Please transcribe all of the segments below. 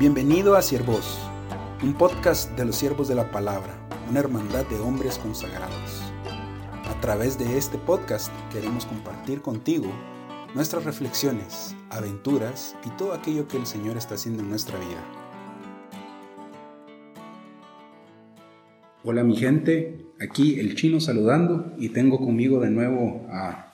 Bienvenido a Siervos, un podcast de los siervos de la palabra, una hermandad de hombres consagrados. A través de este podcast queremos compartir contigo nuestras reflexiones, aventuras y todo aquello que el Señor está haciendo en nuestra vida. Hola mi gente, aquí el chino saludando y tengo conmigo de nuevo a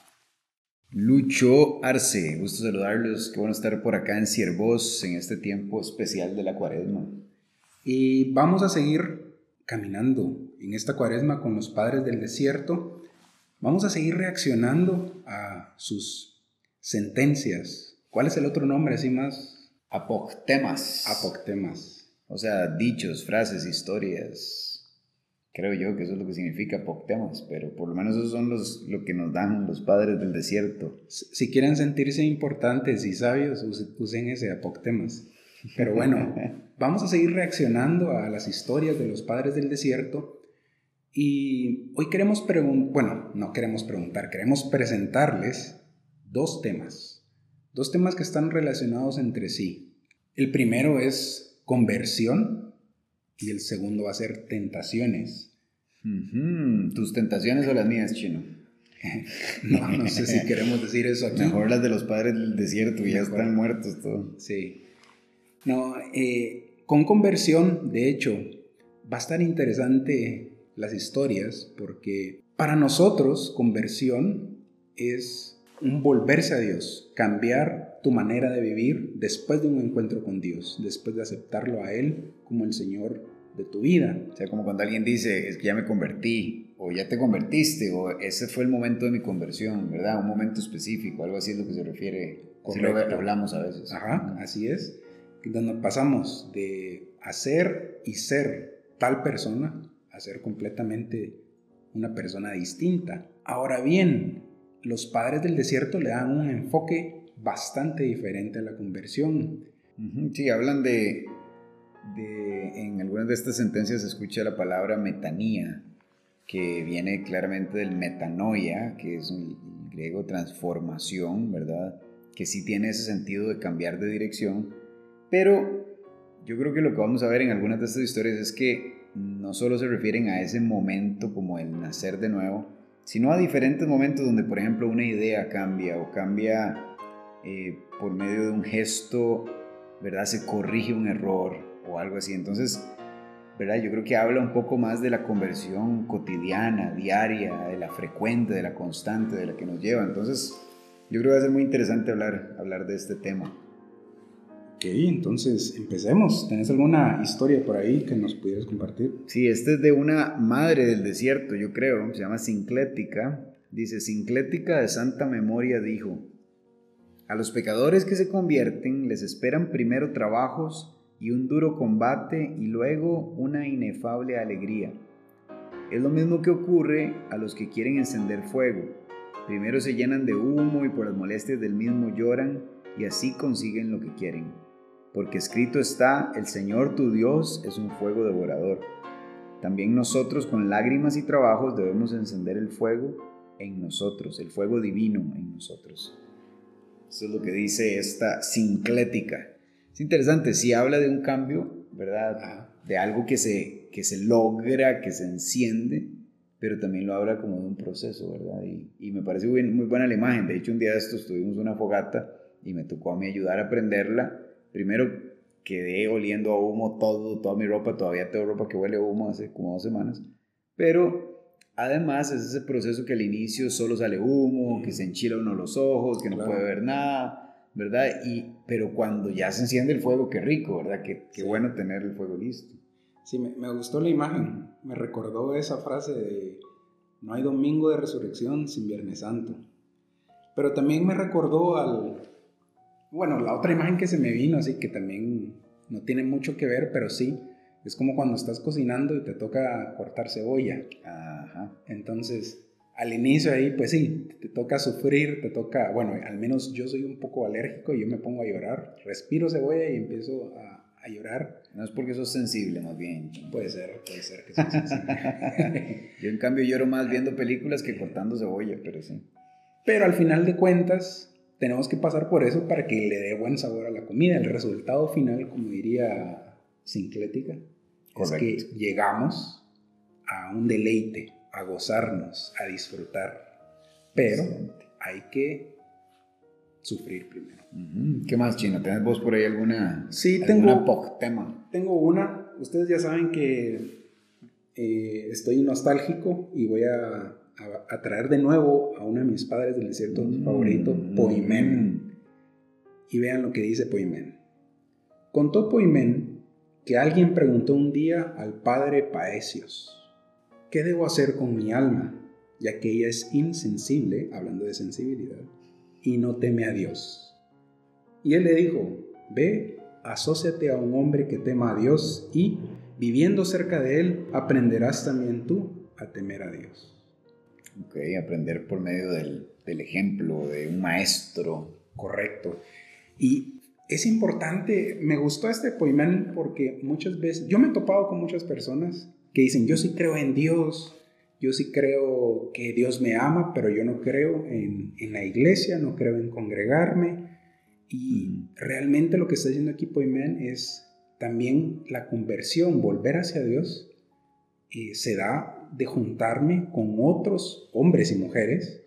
Lucho Arce, gusto saludarlos, qué bueno estar por acá en Ciervos en este tiempo especial de la cuaresma. Y vamos a seguir caminando en esta cuaresma con los padres del desierto. Vamos a seguir reaccionando a sus sentencias. ¿Cuál es el otro nombre así más? Apoctemas. Apoctemas. O sea, dichos, frases, historias, Creo yo que eso es lo que significa Poctemas, pero por lo menos esos son los, lo que nos dan los padres del desierto. Si quieren sentirse importantes y sabios, usen ese Apoctemas. Pero bueno, vamos a seguir reaccionando a las historias de los padres del desierto y hoy queremos preguntar, bueno, no queremos preguntar, queremos presentarles dos temas, dos temas que están relacionados entre sí. El primero es conversión y el segundo va a ser tentaciones. ¿Tus tentaciones o las mías, chino? no, no sé si queremos decir eso aquí. Mejor las de los padres del desierto, ya están muertos todos. Sí. No, eh, con conversión, de hecho, va a estar interesante las historias porque para nosotros conversión es un volverse a Dios, cambiar tu manera de vivir después de un encuentro con Dios, después de aceptarlo a Él como el Señor de tu vida. O sea, como cuando alguien dice, es que ya me convertí, o ya te convertiste, o ese fue el momento de mi conversión, ¿verdad? Un momento específico, algo así es lo que se refiere, Correcto. lo hablamos a veces. Ajá, así es. Donde pasamos de hacer y ser tal persona a ser completamente una persona distinta. Ahora bien, los padres del desierto le dan un enfoque bastante diferente a la conversión. Sí, hablan de, de, en algunas de estas sentencias se escucha la palabra metanía, que viene claramente del metanoia, que es un griego transformación, ¿verdad? Que sí tiene ese sentido de cambiar de dirección, pero yo creo que lo que vamos a ver en algunas de estas historias es que no solo se refieren a ese momento como el nacer de nuevo, sino a diferentes momentos donde, por ejemplo, una idea cambia o cambia eh, por medio de un gesto, ¿verdad? Se corrige un error o algo así. Entonces, ¿verdad? Yo creo que habla un poco más de la conversión cotidiana, diaria, de la frecuente, de la constante, de la que nos lleva. Entonces, yo creo que va a ser muy interesante hablar, hablar de este tema. Ok, entonces empecemos. ¿Tenés alguna historia por ahí que nos pudieras compartir? Sí, este es de una madre del desierto, yo creo, se llama Sinclética. Dice, Sinclética de santa memoria dijo, a los pecadores que se convierten les esperan primero trabajos y un duro combate y luego una inefable alegría. Es lo mismo que ocurre a los que quieren encender fuego. Primero se llenan de humo y por las molestias del mismo lloran y así consiguen lo que quieren porque escrito está, el Señor tu Dios es un fuego devorador. También nosotros con lágrimas y trabajos debemos encender el fuego en nosotros, el fuego divino en nosotros. Eso es lo que dice esta sinclética. Es interesante, si habla de un cambio, ¿verdad? De algo que se, que se logra, que se enciende, pero también lo habla como de un proceso, ¿verdad? Y, y me parece muy, muy buena la imagen. De hecho, un día de estos tuvimos una fogata y me tocó a mí ayudar a prenderla primero quedé oliendo a humo todo, toda mi ropa, todavía tengo ropa que huele a humo hace como dos semanas, pero además es ese proceso que al inicio solo sale humo, que se enchila uno los ojos, que no puede ver nada, ¿verdad? Y, pero cuando ya se enciende el fuego, qué rico, ¿verdad? Qué, qué bueno tener el fuego listo. Sí, me, me gustó la imagen, me recordó esa frase de no hay domingo de resurrección sin Viernes Santo. Pero también me recordó al, bueno, la otra imagen que se me vino, así que también no tiene mucho que ver, pero sí, es como cuando estás cocinando y te toca cortar cebolla. Ajá. Entonces, al inicio ahí, pues sí, te toca sufrir, te toca, bueno, al menos yo soy un poco alérgico y yo me pongo a llorar, respiro cebolla y empiezo a, llorar. No es porque sos sensible, más bien. Puede ser, puede ser que sos sensible. yo en cambio lloro más viendo películas que cortando cebolla, pero sí. Pero al final de cuentas, tenemos que pasar por eso para que le dé buen sabor a la comida. El resultado final, como diría Sinclética, es que llegamos a un deleite, a gozarnos, a disfrutar. Pero hay que sufrir primero. ¿Qué más, Chino? ¿Tienes vos por ahí alguna, sí, alguna tengo, tema? Tengo una. Ustedes ya saben que eh, estoy nostálgico y voy a, a, traer de nuevo a uno de mis padres del desierto mm, favorito, Poimen. Y vean lo que dice Poimen. Contó Poimen que alguien preguntó un día al padre Paesios, ¿qué debo hacer con mi alma? Ya que ella es insensible, hablando de sensibilidad, y no teme a Dios. Y él le dijo, ve, asóciate a un hombre que tema a Dios y, viviendo cerca de él, aprenderás también tú a temer a Dios. Ok, aprender por medio del, del ejemplo de un maestro. Correcto. Y es importante, me gustó este poemán porque muchas veces, yo me he topado con muchas personas que dicen, yo sí creo en Dios, yo sí creo que Dios me ama, pero yo no creo en, en la iglesia, no creo en congregarme. Y realmente lo que está diciendo aquí Poimén es también la conversión, volver hacia Dios, y se da de juntarme con otros hombres y mujeres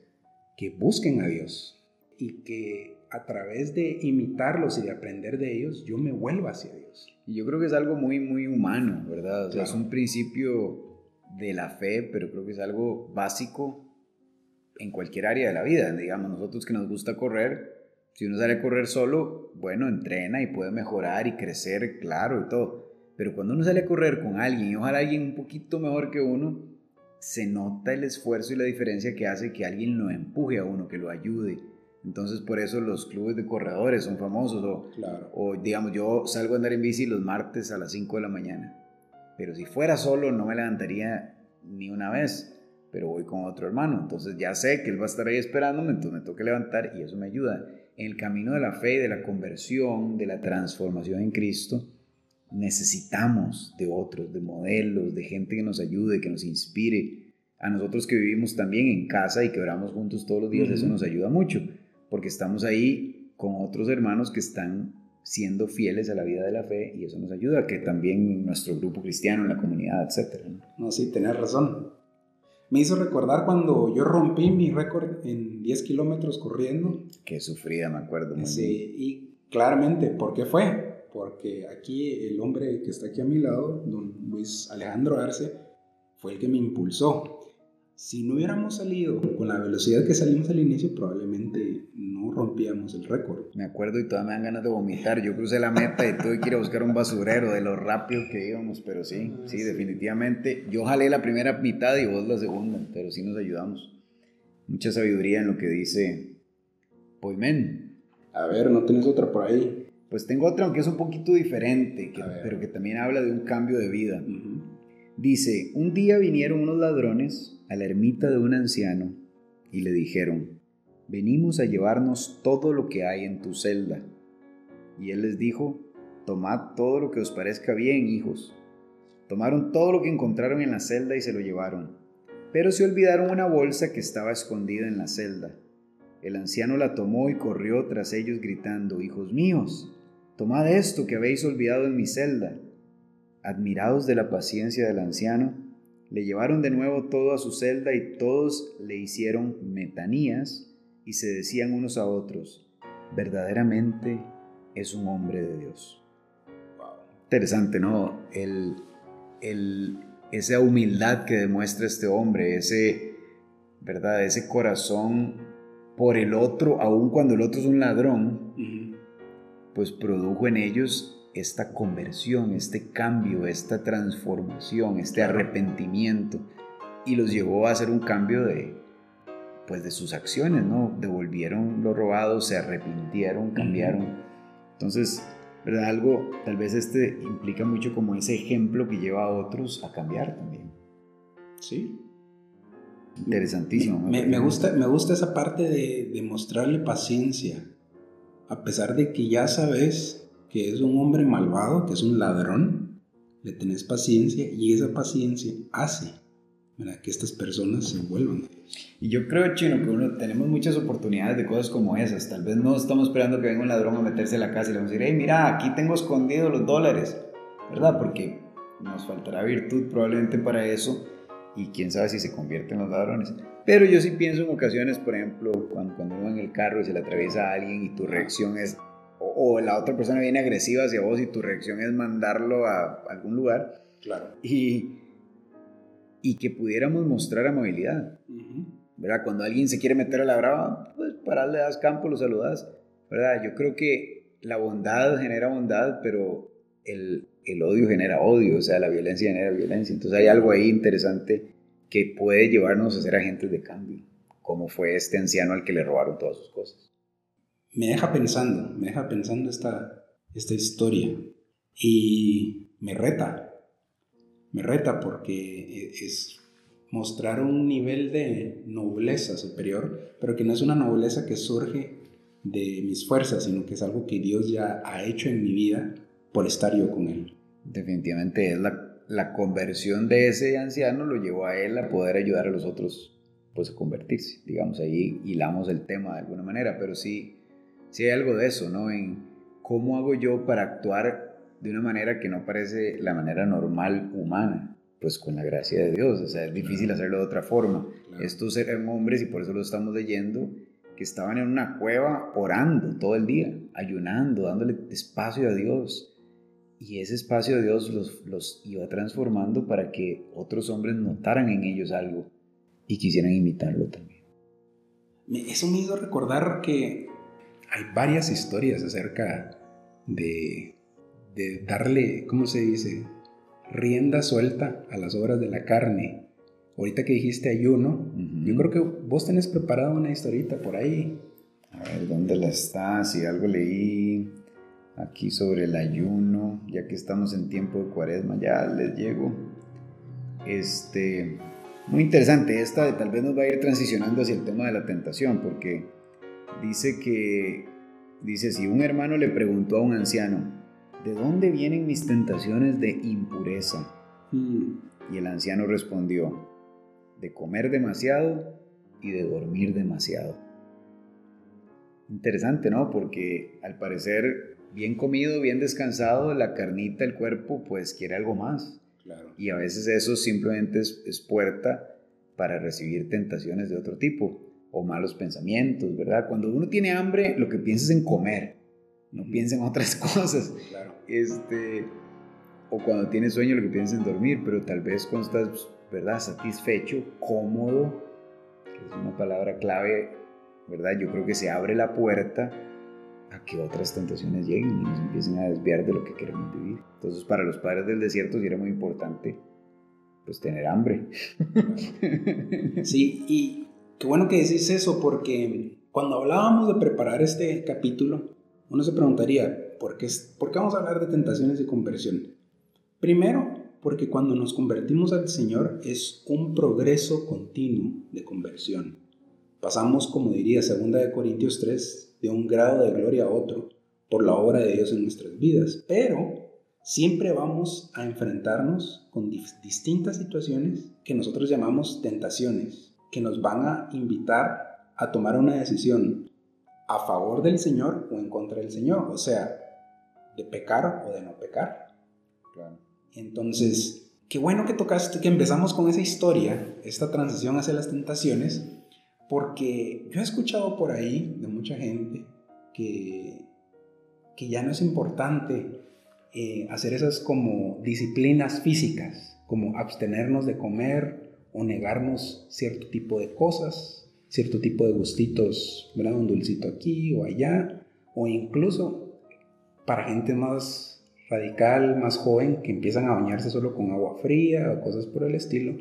que busquen a Dios y que a través de imitarlos y de aprender de ellos, yo me vuelvo hacia Dios. Y yo creo que es algo muy, muy humano, ¿verdad? O sea, es un principio de la fe, pero creo que es algo básico en cualquier área de la vida. Digamos, nosotros que nos gusta correr, si uno sale a correr solo, bueno, entrena y puede mejorar y crecer, claro, y todo. Pero cuando uno sale a correr con alguien, y ojalá alguien un poquito mejor que uno, se nota el esfuerzo y la diferencia que hace que alguien lo empuje a uno, que lo ayude entonces por eso los clubes de corredores son famosos. O, o digamos, yo salgo a andar en bici los martes a las 5 de la mañana. Pero si fuera solo no me levantaría ni una vez. Pero voy con otro hermano. Entonces ya sé que él va a estar ahí esperándome. Entonces me toca levantar y eso me ayuda. En el camino de la fe, de la conversión, de la transformación en Cristo, necesitamos de otros, de modelos, de gente que nos ayude, que nos inspire. A nosotros que vivimos también en casa y que oramos juntos todos los días, eso nos ayuda mucho porque estamos ahí con otros hermanos que están siendo fieles a la vida de la fe y eso nos ayuda, que también nuestro grupo cristiano, en la comunidad, etc. No, sí, tenés razón. Me hizo recordar cuando yo rompí mi récord en 10 kilómetros corriendo. Qué sufrida, me acuerdo. Muy sí, y claramente, ¿por qué fue? Porque aquí el hombre que está aquí a mi lado, don Luis Alejandro Arce, fue el que me impulsó. Si no hubiéramos salido con la velocidad que salimos al inicio, probablemente no rompíamos el récord. Me acuerdo y todavía me dan ganas de vomitar. Yo crucé la meta y tuve que ir a buscar un basurero de lo rápido que íbamos, pero sí, sí, definitivamente. Yo jalé la primera mitad y vos la segunda, pero sí nos ayudamos. Mucha sabiduría en lo que dice Poimen. A ver, ¿no tienes otra por ahí? Pues tengo otra, aunque es un poquito diferente, pero que también habla de un cambio de vida. Dice, un día vinieron unos ladrones a la ermita de un anciano y le dijeron, venimos a llevarnos todo lo que hay en tu celda. Y él les dijo, tomad todo lo que os parezca bien, hijos. Tomaron todo lo que encontraron en la celda y se lo llevaron, pero se olvidaron una bolsa que estaba escondida en la celda. El anciano la tomó y corrió tras ellos gritando, Hijos míos, tomad esto que habéis olvidado en mi celda. Admirados de la paciencia del anciano, le llevaron de nuevo todo a su celda y todos le hicieron metanías y se decían unos a otros, verdaderamente es un hombre de Dios. Interesante, ¿no? El, el, esa humildad que demuestra este hombre, ese, ¿verdad? Ese corazón por el otro, aun cuando el otro es un ladrón, pues produjo en ellos esta conversión, este cambio, esta transformación, este arrepentimiento y los llevó a hacer un cambio de pues de sus acciones, ¿no? Devolvieron lo robado, se arrepintieron, cambiaron. Entonces, ¿verdad? Algo, tal vez este implica mucho como ese ejemplo que lleva a otros a cambiar también. Sí. Interesantísimo. Me, gusta, me gusta esa parte de, de mostrarle paciencia, a pesar de que ya sabes que es un hombre malvado, que es un ladrón, le tenés paciencia y esa paciencia hace que estas personas se vuelvan. Y yo creo, Chino, que uno, tenemos muchas oportunidades de cosas como esas. Tal vez no estamos esperando que venga un ladrón a meterse a la casa y le vamos a decir, hey, mira, aquí tengo escondidos los dólares, ¿verdad? Porque nos faltará virtud probablemente para eso y quién sabe si se convierten en los ladrones. Pero yo sí pienso en ocasiones, por ejemplo, cuando, cuando uno en el carro y se le atraviesa a alguien y tu reacción es, o, o, la otra persona viene agresiva hacia vos y tu reacción es mandarlo a algún lugar. Claro. Y y que pudiéramos mostrar amabilidad. ¿verdad? Cuando alguien se quiere meter a la brava, pues para le das campo, lo saludas. ¿verdad? Yo creo que la bondad genera bondad, pero el, el odio genera odio, o sea, la violencia genera violencia. Entonces hay algo ahí interesante que puede llevarnos a ser agentes de cambio, como fue este anciano al que le robaron todas sus cosas. Me deja pensando, me deja pensando esta, esta historia y me reta, me reta porque e, es mostrar un nivel de nobleza superior, pero que no es una nobleza que surge de mis fuerzas, sino que es algo que Dios ya ha hecho en mi vida por estar yo con Él. Definitivamente es la, la conversión de ese anciano lo llevó a Él a poder ayudar a los otros pues a convertirse. Digamos, ahí hilamos el tema de alguna manera, pero sí, sí hay algo de eso, ¿no? En cómo hago yo para actuar de una manera que no parece la manera normal humana, pues con la gracia de Dios, o sea, es difícil hacerlo de otra forma. Estos eran hombres, y por eso lo estamos leyendo, que estaban en una cueva orando todo el día, ayunando, dándole espacio a Dios. Y ese espacio de Dios los, los iba transformando para que otros hombres notaran en ellos algo y quisieran imitarlo también. Eso me hizo recordar que hay varias historias acerca de de darle, ¿cómo se dice? Rienda suelta a las obras de la carne. Ahorita que dijiste ayuno, yo creo que vos tenés preparado una historita por ahí. A ver, ¿dónde la está? Si algo leí aquí sobre el ayuno, ya que estamos en tiempo de cuaresma, ya les llego. Este, muy interesante, esta tal vez nos va a ir transicionando hacia el tema de la tentación, porque dice que, dice, si un hermano le preguntó a un anciano, ¿de dónde vienen mis tentaciones de impureza? Hmm. Y el anciano respondió, de comer demasiado y de dormir demasiado. Interesante, ¿no? Porque al parecer, bien comido, bien descansado, la carnita, el cuerpo, pues quiere algo más. Y a veces eso simplemente es, es puerta para recibir tentaciones de otro tipo o malos pensamientos, ¿verdad? Cuando uno tiene hambre, lo que piensa es en comer no piensa en otras cosas. Este, o cuando tienes sueño lo que piensas en dormir, pero tal vez cuando estás, ¿verdad? Satisfecho, cómodo, que es una palabra clave, ¿verdad? Yo creo que se abre la puerta a que otras tentaciones lleguen y nos empiecen a desviar de lo que queremos vivir. Entonces, para los padres del desierto sí era muy importante, pues, tener hambre. Sí, y qué bueno que decís eso, porque cuando hablábamos de preparar este capítulo, uno se preguntaría, ¿por qué, ¿por qué vamos a hablar de tentaciones y conversión? Primero, porque cuando nos convertimos al Señor es un progreso continuo de conversión. Pasamos, como diría 2 Corintios 3, de un grado de gloria a otro por la obra de Dios en nuestras vidas. Pero siempre vamos a enfrentarnos con distintas situaciones que nosotros llamamos tentaciones, que nos van a invitar a tomar una decisión a favor del Señor o en contra del Señor, o sea, de pecar o de no pecar. Entonces, qué bueno que tocaste, que empezamos con esa historia, esta transición hacia las tentaciones, porque yo he escuchado por ahí de mucha gente que, que ya no es importante eh, hacer esas como disciplinas físicas, como abstenernos de comer o negarnos cierto tipo de cosas, cierto tipo de gustitos, ¿verdad? Un dulcito aquí o allá, o incluso para gente más radical, más joven, que empiezan a bañarse solo con agua fría o cosas por el estilo.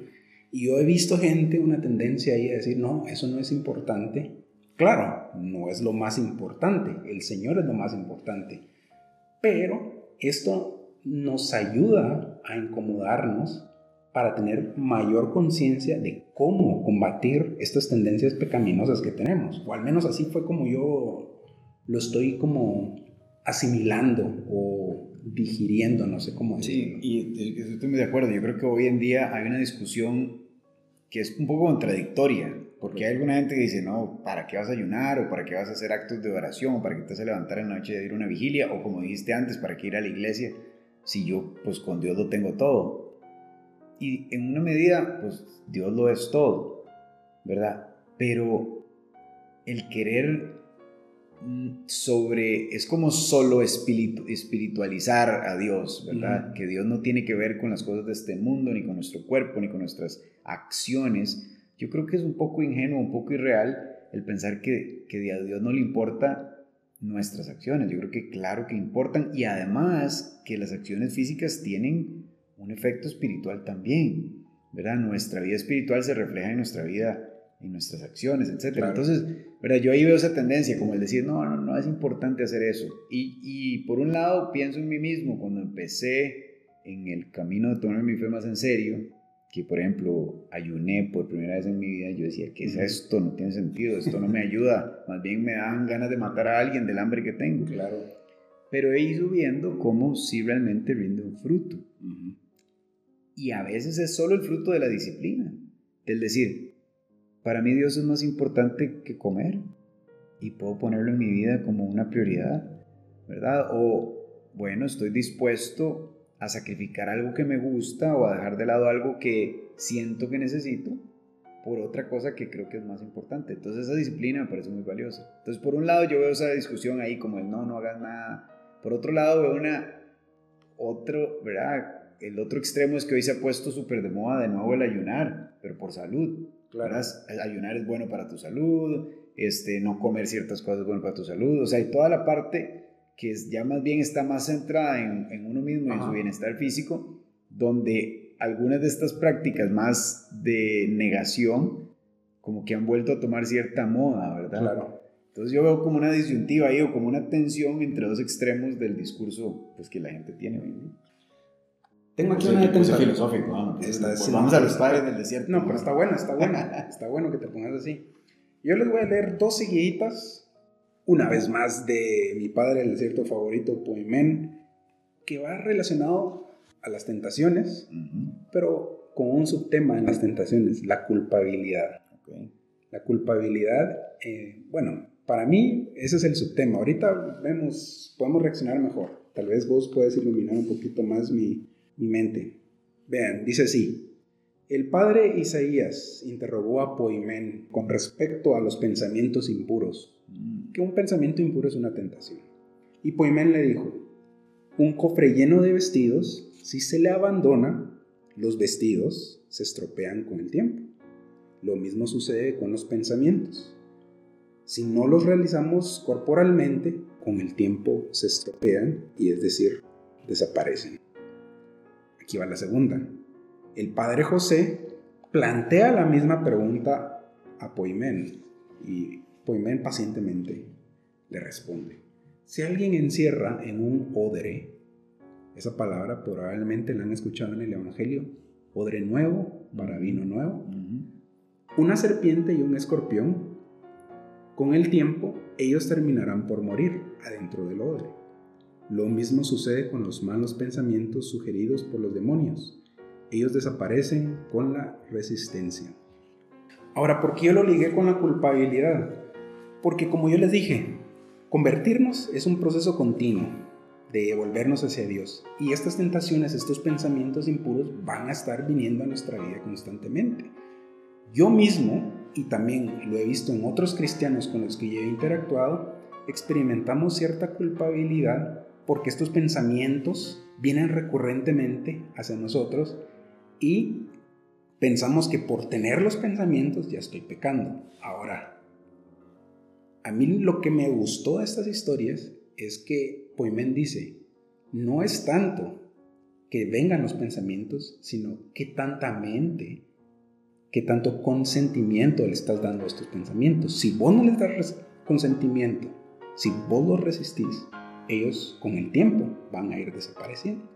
Y yo he visto gente, una tendencia ahí a decir, no, eso no es importante. Claro, no es lo más importante, el Señor es lo más importante. Pero esto nos ayuda a incomodarnos para tener mayor conciencia de cómo combatir estas tendencias pecaminosas que tenemos. O al menos así fue como yo lo estoy como asimilando o digiriendo, no sé cómo decirlo. Sí, y estoy muy de acuerdo. Yo creo que hoy en día hay una discusión que es un poco contradictoria, porque hay alguna gente que dice, no, ¿para qué vas a ayunar? ¿O para qué vas a hacer actos de oración? ¿O para qué te vas a levantar en la noche de ir a una vigilia? O como dijiste antes, ¿para qué ir a la iglesia? Si yo, pues con Dios lo tengo todo. Y en una medida, pues Dios lo es todo, ¿verdad? Pero el querer mm, sobre, es como solo espiritualizar a Dios, ¿verdad? Que Dios no tiene que ver con las cosas de este mundo, ni con nuestro cuerpo, ni con nuestras acciones. Yo creo que es un poco ingenuo, un poco irreal el pensar que, que a Dios no le importa nuestras acciones. Yo creo que claro que importan y además que las acciones físicas tienen un efecto espiritual también, ¿verdad? Nuestra vida espiritual se refleja en nuestra vida en nuestras acciones, etc. Entonces, ¿verdad? yo ahí veo esa tendencia, como el decir, no, no, no es importante hacer eso. Y, y, por un lado, pienso en mí mismo, cuando empecé en el camino de tomar mi fe más en serio, que por ejemplo ayuné por primera vez en mi vida, yo decía, ¿qué es esto? No tiene sentido, esto no me ayuda, más bien me dan ganas de matar a alguien del hambre que tengo. Claro. Pero he ido viendo cómo sí realmente rinde un fruto. Y a veces es solo el fruto de la disciplina, del decir, para mí Dios es más importante que comer y puedo ponerlo en mi vida como una prioridad, ¿verdad? O, bueno, estoy dispuesto a sacrificar algo que me gusta o a dejar de lado algo que siento que necesito por otra cosa que creo que es más importante. Entonces esa disciplina me parece muy valiosa. Entonces por un lado yo veo esa discusión ahí como el no, no hagas nada. Por otro lado veo una, otro, ¿verdad? El otro extremo es que hoy se ha puesto súper de moda de nuevo el ayunar, pero por salud. Claro. Ayunar es bueno para tu salud, este, no comer ciertas cosas es bueno para tu salud, o sea, hay toda la parte que ya más bien está más centrada en, en uno mismo, y en su bienestar físico, donde algunas de estas prácticas más de negación, como que han vuelto a tomar cierta moda, ¿verdad? Claro. Entonces yo veo como una disyuntiva ahí o como una tensión entre dos extremos del discurso pues, que la gente tiene hoy. Tengo aquí una de filosófico, ¿no? vamos a los padres del desierto. No, pero está bueno, está bueno. está bueno que te pongas así. Yo les voy a leer dos seguiditas, una vez más de mi padre del desierto favorito, Poimen, que va relacionado a las tentaciones, pero con un subtema en las tentaciones, la culpabilidad. La culpabilidad, eh, bueno, para mí ese es el subtema. Ahorita vemos, podemos reaccionar mejor. Tal vez vos puedes iluminar un poquito más mi, mi mente. Vean, dice así. El padre Isaías interrogó a Poimén con respecto a los pensamientos impuros, mm. que un pensamiento impuro es una tentación. Y Poimén le dijo, un cofre lleno de vestidos, si se le abandona, los vestidos se estropean con el tiempo. Lo mismo sucede con los pensamientos. Si no los realizamos corporalmente, con el tiempo se estropean y es decir, desaparecen. Aquí va la segunda. El padre José plantea la misma pregunta a Poimén y Poimén pacientemente le responde. Si alguien encierra en un odre, esa palabra probablemente la han escuchado en el Evangelio, odre nuevo para vino nuevo, una serpiente y un escorpión, con el tiempo ellos terminarán por morir adentro del odre. Lo mismo sucede con los malos pensamientos sugeridos por los demonios. Ellos desaparecen con la resistencia. Ahora, ¿por qué yo lo ligué con la culpabilidad? Porque como yo les dije, convertirnos es un proceso continuo de volvernos hacia Dios. Y estas tentaciones, estos pensamientos impuros van a estar viniendo a nuestra vida constantemente. Yo mismo, y también lo he visto en otros cristianos con los que yo he interactuado, experimentamos cierta culpabilidad porque estos pensamientos vienen recurrentemente hacia nosotros y pensamos que por tener los pensamientos ya estoy pecando. Ahora, a mí lo que me gustó de estas historias es que Poimen dice, no es tanto que vengan los pensamientos, sino que tanta mente, que tanto consentimiento le estás dando a estos pensamientos. Si vos no les das consentimiento, si vos los resistís, ellos con el tiempo van a ir desapareciendo.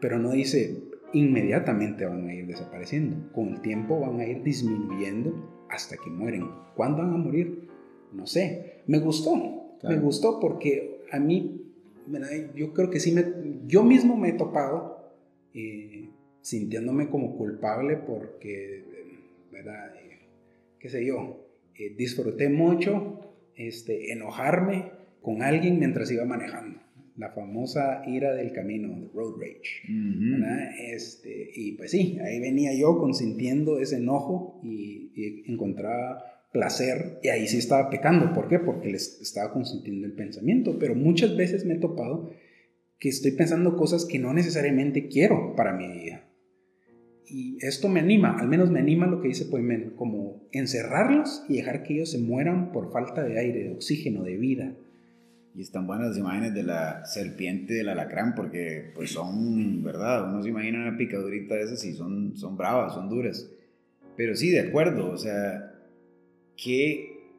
Pero no dice inmediatamente van a ir desapareciendo. Con el tiempo van a ir disminuyendo hasta que mueren. ¿Cuándo van a morir? No sé. Me gustó. Me gustó porque a mí, yo creo que sí, me, yo mismo me he topado eh, sintiéndome como culpable porque ¿verdad? Eh, qué sé yo, eh, disfruté mucho este, enojarme con alguien mientras iba manejando. La famosa ira del camino, road rage. este, y pues sí, ahí venía yo consintiendo ese enojo y, y encontraba placer y ahí sí estaba pecando. ¿Por qué? Porque les estaba consintiendo el pensamiento. Pero muchas veces me he topado que estoy pensando cosas que no necesariamente quiero para mi vida. Y esto me anima, al menos me anima lo que dice Poimen, como encerrarlos y dejar que ellos se mueran por falta de aire, de oxígeno, de vida. Y están buenas las imágenes de la serpiente del alacrán, porque pues son, ¿verdad? Uno se imagina una picadurita de esas y son, son bravas, son duras. Pero sí, de acuerdo, o sea, ¿qué,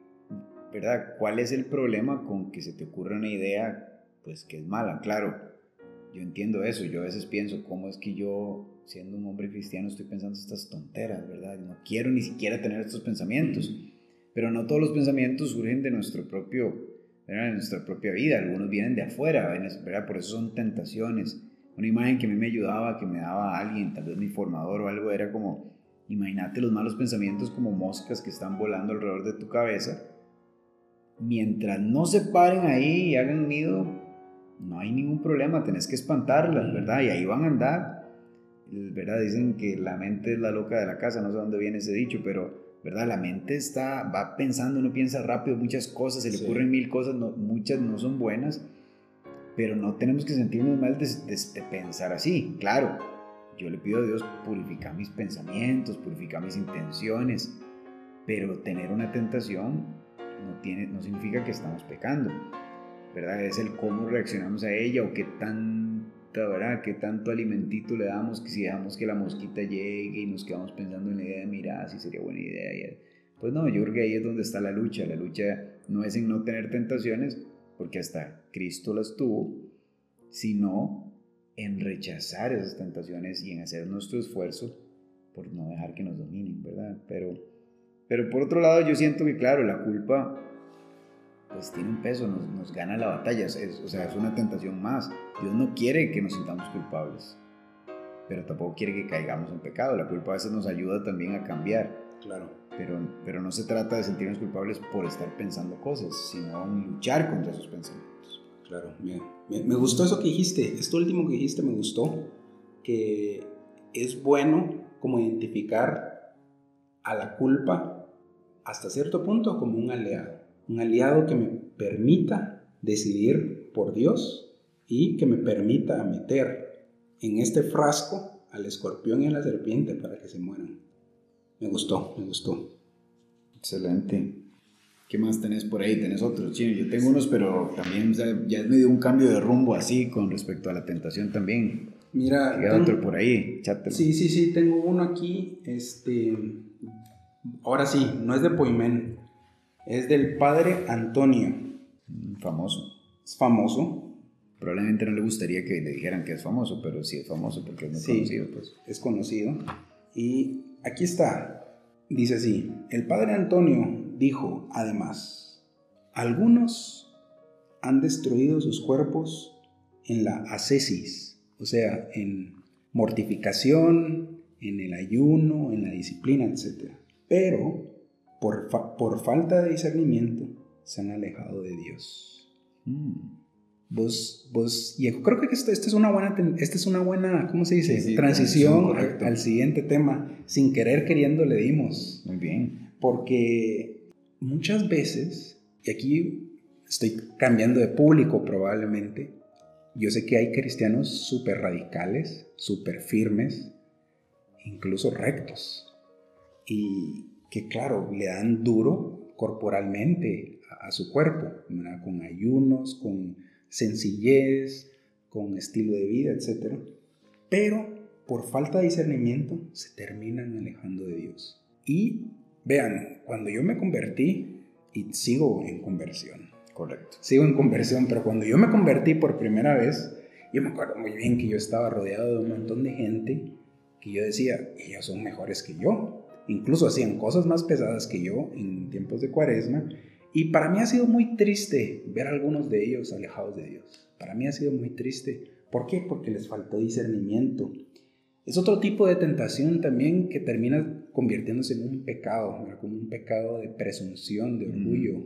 ¿verdad? ¿Cuál es el problema con que se te ocurra una idea, pues que es mala? Claro, yo entiendo eso, yo a veces pienso, ¿cómo es que yo siendo un hombre cristiano estoy pensando estas tonteras, ¿verdad? No quiero ni siquiera tener estos pensamientos. Pero no todos los pensamientos surgen de nuestro propio, de nuestra propia vida, algunos vienen de afuera, ¿verdad? Por eso son tentaciones. Una imagen que a mí me ayudaba, que me daba alguien, tal vez mi formador o algo, era como, imagínate los malos pensamientos como moscas que están volando alrededor de tu cabeza. Mientras no se paren ahí y hagan nido, no hay ningún problema, tenés que espantarlas, ¿verdad? Y ahí van a andar ¿verdad? Dicen que la mente es la loca de la casa, no sé dónde viene ese dicho, pero, ¿verdad? La mente está, va pensando, uno piensa rápido muchas cosas, se le ocurren mil cosas, muchas no son buenas, pero no tenemos que sentirnos mal de, de, pensar así. Claro, yo le pido a Dios purificar mis pensamientos, purificar mis intenciones, pero tener una tentación no, tiene, no significa que estamos pecando, ¿verdad? Es el cómo reaccionamos a ella o qué tan ¿verdad? ¿Qué tanto alimentito le damos que si dejamos que la mosquita llegue y nos quedamos pensando en la idea de mirar si sería buena idea? pues no, yo creo que ahí es donde está la lucha. La lucha no es en no tener tentaciones, porque hasta Cristo las tuvo, sino en rechazar esas tentaciones y en hacer nuestro esfuerzo por no dejar que nos dominen, ¿verdad? Pero, pero por otro lado, yo siento que, claro, la culpa pues tiene un peso, nos, nos gana la batalla, es, o sea, es una tentación más. Dios no quiere que nos sintamos culpables, pero tampoco quiere que caigamos en pecado. La culpa a veces nos ayuda también a cambiar. Claro. Pero, pero no se trata de sentirnos culpables por estar pensando cosas, sino luchar contra esos pensamientos. Claro, bien. Me gustó eso que dijiste, esto último que dijiste me gustó, que es bueno como identificar a la culpa hasta cierto punto como un aliado un aliado que me permita decidir por Dios y que me permita meter en este frasco al escorpión y a la serpiente para que se mueran. Me gustó, me gustó. Excelente. ¿Qué más tenés por ahí? ¿Tenés otros? Sí, yo tengo unos, pero también ya es medio un cambio de rumbo así con respecto a la tentación también. Mira, Queda otro por ahí, Sí, sí, sí, tengo uno aquí. Este, ahora sí, no es de Poimen, es del padre Antonio. Mm, famoso. Es famoso. Probablemente no le gustaría que le dijeran que es famoso, pero sí es famoso porque es muy conocido. Pues. Es conocido. Y aquí está. Dice así, el padre Antonio dijo además, algunos han destruido sus cuerpos en la ascesis, o sea, en mortificación, en el ayuno, en la disciplina, etc. Pero por, falta de discernimiento, se han alejado de Dios. Mm. Vos, vos, y creo que esta, es una buena, esta es una buena, ¿cómo se dice? transición al, siguiente tema. Sin querer queriendo le dimos. Muy bien. Porque muchas veces, y aquí estoy cambiando de público probablemente, yo sé que hay cristianos súper radicales, súper firmes, incluso rectos. Y, que claro, le dan duro corporalmente a, su cuerpo, con ayunos, con sencillez, con estilo de vida, etc. Pero por falta de discernimiento se terminan alejando de Dios. Y vean, cuando yo me convertí, y sigo en conversión. Correcto. Sigo en conversión, pero cuando yo me convertí por primera vez, yo me acuerdo muy bien que yo estaba rodeado de un montón de gente que yo decía, ellos son mejores que yo. Incluso hacían cosas más pesadas que yo en tiempos de cuaresma. Y para mí ha sido muy triste ver a algunos de ellos alejados de Dios. Para mí ha sido muy triste. ¿Por qué? Porque les faltó discernimiento. Es otro tipo de tentación también que termina convirtiéndose en un pecado, como un pecado de presunción, de orgullo.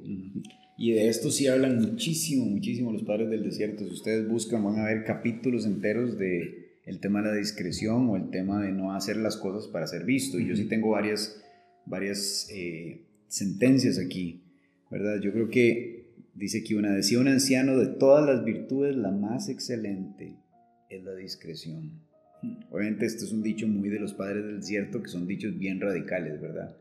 Y de esto sí hablan muchísimo, muchísimo los padres del desierto. Si ustedes buscan, van a ver capítulos enteros de el tema de la discreción o el tema de no hacer las cosas para ser visto. Y yo sí tengo varias, varias eh, sentencias aquí, ¿verdad? Yo creo que dice que una, decía un anciano, de todas las virtudes, la más excelente es la discreción. Obviamente esto es un dicho muy de los padres del desierto, que son dichos bien radicales, ¿verdad?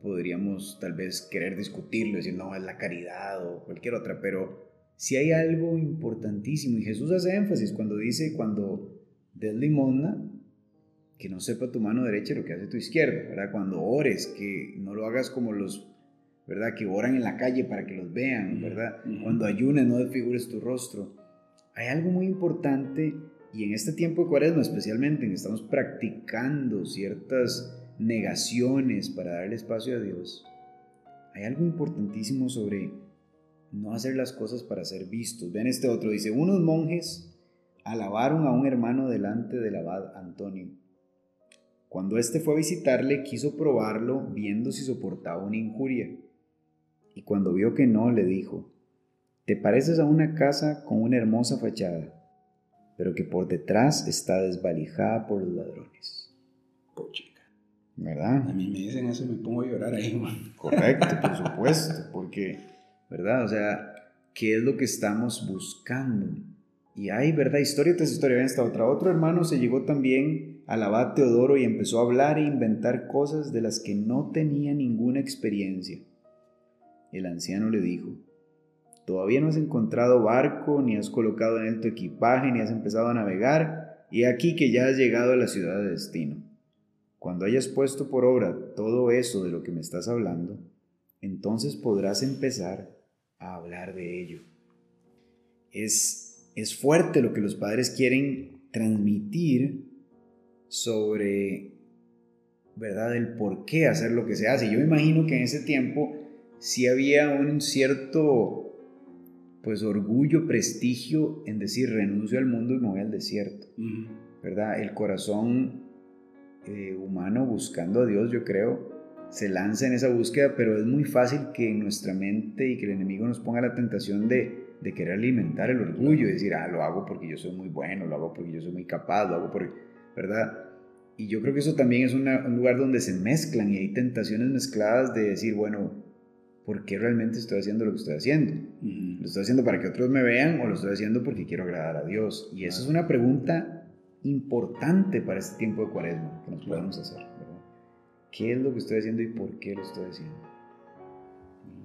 Podríamos tal vez querer discutirlo, decir, no, es la caridad o cualquier otra, pero si hay algo importantísimo, y Jesús hace énfasis cuando dice, cuando des limosna, que no sepa tu mano derecha lo que hace tu izquierda, ¿verdad? Cuando ores, que no lo hagas como los, ¿verdad? Que oran en la calle para que los vean, ¿verdad? Cuando ayunes, no desfigures tu rostro. Hay algo muy importante y en este tiempo de cuaresma especialmente, en que estamos practicando ciertas negaciones para darle espacio a Dios, hay algo importantísimo sobre no hacer las cosas para ser vistos. Ven este otro, dice, unos monjes alabaron a un hermano delante del abad Antonio. Cuando éste fue a visitarle, quiso probarlo viendo si soportaba una injuria. Y cuando vio que no, le dijo, te pareces a una casa con una hermosa fachada pero que por detrás está desvalijada por los ladrones. Pochica. ¿Verdad? A mí me dicen eso y me pongo a llorar ahí, man. Correcto, por supuesto, porque, ¿verdad? O sea, ¿qué es lo que estamos buscando? Y hay, ¿verdad? Historia tras historia. Esta otra. Otro hermano se llegó también al abad Teodoro y empezó a hablar e inventar cosas de las que no tenía ninguna experiencia. El anciano le dijo, Todavía no has encontrado barco, ni has colocado en él tu equipaje, ni has empezado a navegar, y aquí que ya has llegado a la ciudad de destino. Cuando hayas puesto por obra todo eso de lo que me estás hablando, entonces podrás empezar a hablar de ello. Es, es fuerte lo que los padres quieren transmitir sobre, ¿verdad?, el por qué hacer lo que se hace. Yo me imagino que en ese tiempo sí había un cierto pues orgullo, prestigio en decir renuncio al mundo y me voy al desierto, ¿verdad? El corazón eh, humano buscando a Dios, yo creo, se lanza en esa búsqueda, pero es muy fácil que en nuestra mente y que el enemigo nos ponga la tentación de, de querer alimentar el orgullo y decir, ah, lo hago porque yo soy muy bueno, lo hago porque yo soy muy capaz, lo hago porque, ¿verdad? Y yo creo que eso también es un lugar donde se mezclan y hay tentaciones mezcladas de decir, bueno, ¿por qué realmente estoy haciendo lo que estoy haciendo? ¿Lo estoy haciendo para que otros me vean o lo estoy haciendo porque quiero agradar a Dios? Y esa es una pregunta importante para este tiempo de cuaresma que nos podemos hacer. ¿Qué es lo que estoy haciendo y por qué lo estoy haciendo?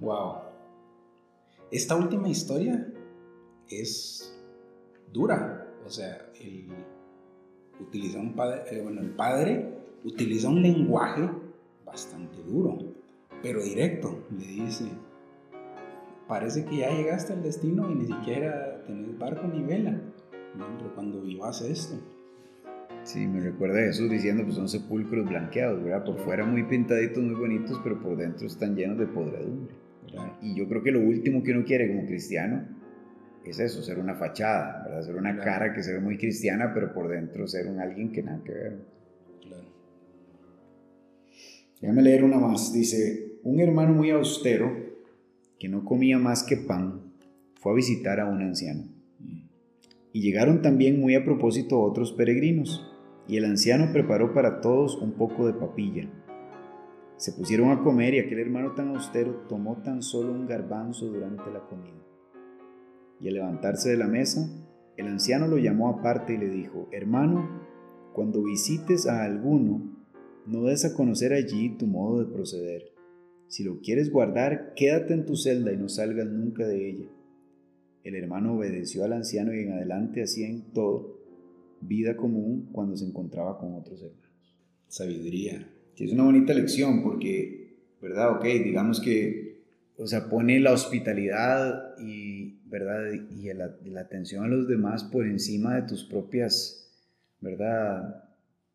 Wow. Esta última historia es dura. O sea, el, utiliza un padre, eh, bueno, el padre utiliza un lenguaje bastante duro pero directo, le dice, parece que ya llegaste al destino y ni siquiera tenés barco ni vela. No, cuando vivas esto. Sí, me recuerda a Jesús diciendo, pues son sepulcros blanqueados, ¿verdad? Por fuera muy pintaditos, muy bonitos, pero por dentro están llenos de podredumbre. Y yo creo que lo último que uno quiere como cristiano es eso, ser una fachada, ¿verdad? Ser una cara que se ve muy cristiana, pero por dentro ser un alguien que nada que ver. Claro. Déjame leer una más. Dice, un hermano muy austero, que no comía más que pan, fue a visitar a un anciano. Y llegaron también muy a propósito otros peregrinos, y el anciano preparó para todos un poco de papilla. Se pusieron a comer y aquel hermano tan austero tomó tan solo un garbanzo durante la comida. Y al levantarse de la mesa, el anciano lo llamó aparte y le dijo, Hermano, cuando visites a alguno, no des a conocer allí tu modo de proceder si lo quieres guardar, quédate en tu celda y no salgas nunca de ella. El hermano obedeció al anciano y en adelante hacía en todo vida común cuando se encontraba con otros hermanos. Sabiduría. Es una bonita lección porque, ¿verdad? Ok, digamos que, o sea, pone la hospitalidad y, ¿verdad? Y la, la atención a los demás por encima de tus propias, ¿verdad?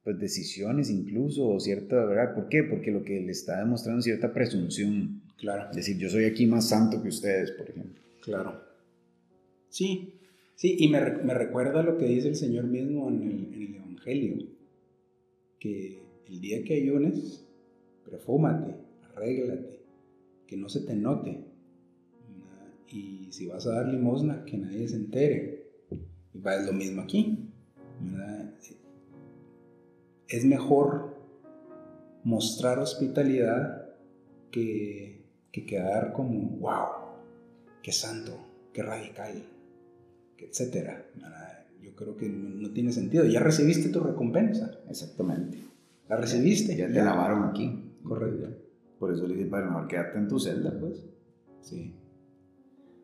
pues decisiones incluso o cierta, ¿verdad? ¿Por qué? Porque lo que le está demostrando es cierta presunción. Claro. Es decir, yo soy aquí más santo que ustedes, por ejemplo. Claro. Sí, sí, y me, me recuerda lo que dice el Señor mismo en el, en el, Evangelio, que el día que ayunes, perfúmate, arréglate, que no se te note. Y si vas a dar limosna, que nadie se entere. Y va lo mismo aquí. Es mejor mostrar hospitalidad que, que quedar como, wow, qué santo, qué radical, etcétera. Yo creo que no, tiene sentido. Ya recibiste tu recompensa. Exactamente. La recibiste. Ya, te lavaron aquí. Correcto. Por eso le dije, para mejor quedarte en tu celda, pues. Sí.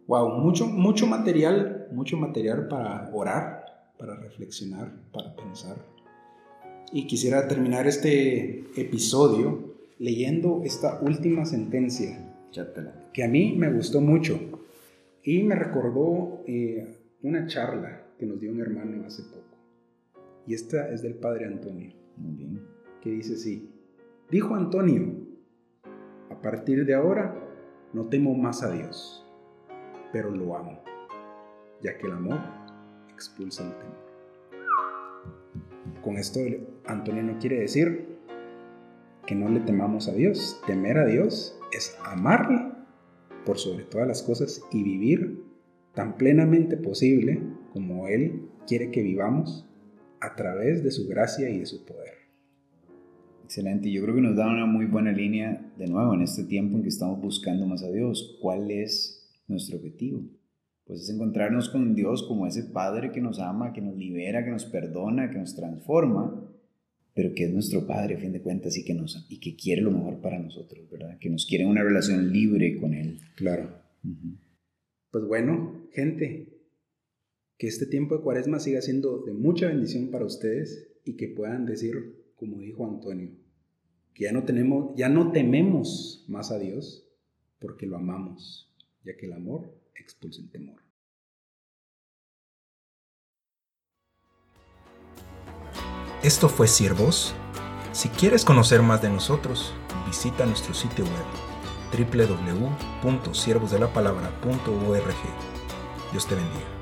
Wow, mucho, mucho material, mucho material para orar, para reflexionar, para pensar. Y quisiera terminar este episodio leyendo esta última sentencia. Chátela. Que a mí me gustó mucho. Y me recordó eh, una charla que nos dio un hermano hace poco. Y esta es del padre Antonio. Muy bien. Que dice así. Dijo Antonio, a partir de ahora no temo más a Dios, pero lo amo, ya que el amor expulsa el temor. Con esto Antonio no quiere decir que no le temamos a Dios. Temer a Dios es amarle por sobre todas las cosas y vivir tan plenamente posible como Él quiere que vivamos a través de su gracia y de su poder. Excelente, yo creo que nos da una muy buena línea de nuevo en este tiempo en que estamos buscando más a Dios. ¿Cuál es nuestro objetivo? Pues es encontrarnos con Dios como ese Padre que nos ama, que nos libera, que nos perdona, que nos transforma, pero que es nuestro Padre a fin de cuentas y que, nos, y que quiere lo mejor para nosotros, ¿verdad? Que nos quiere una relación libre con Él. Claro. Pues bueno, gente, que este tiempo de cuaresma siga siendo de mucha bendición para ustedes y que puedan decir, como dijo Antonio, que ya no, tenemos, ya no tememos más a Dios porque lo amamos, ya que el amor expulsa el temor. Esto fue Siervos. Si quieres conocer más de nosotros, visita nuestro sitio web www.siervosdelapalabra.org. Dios te bendiga.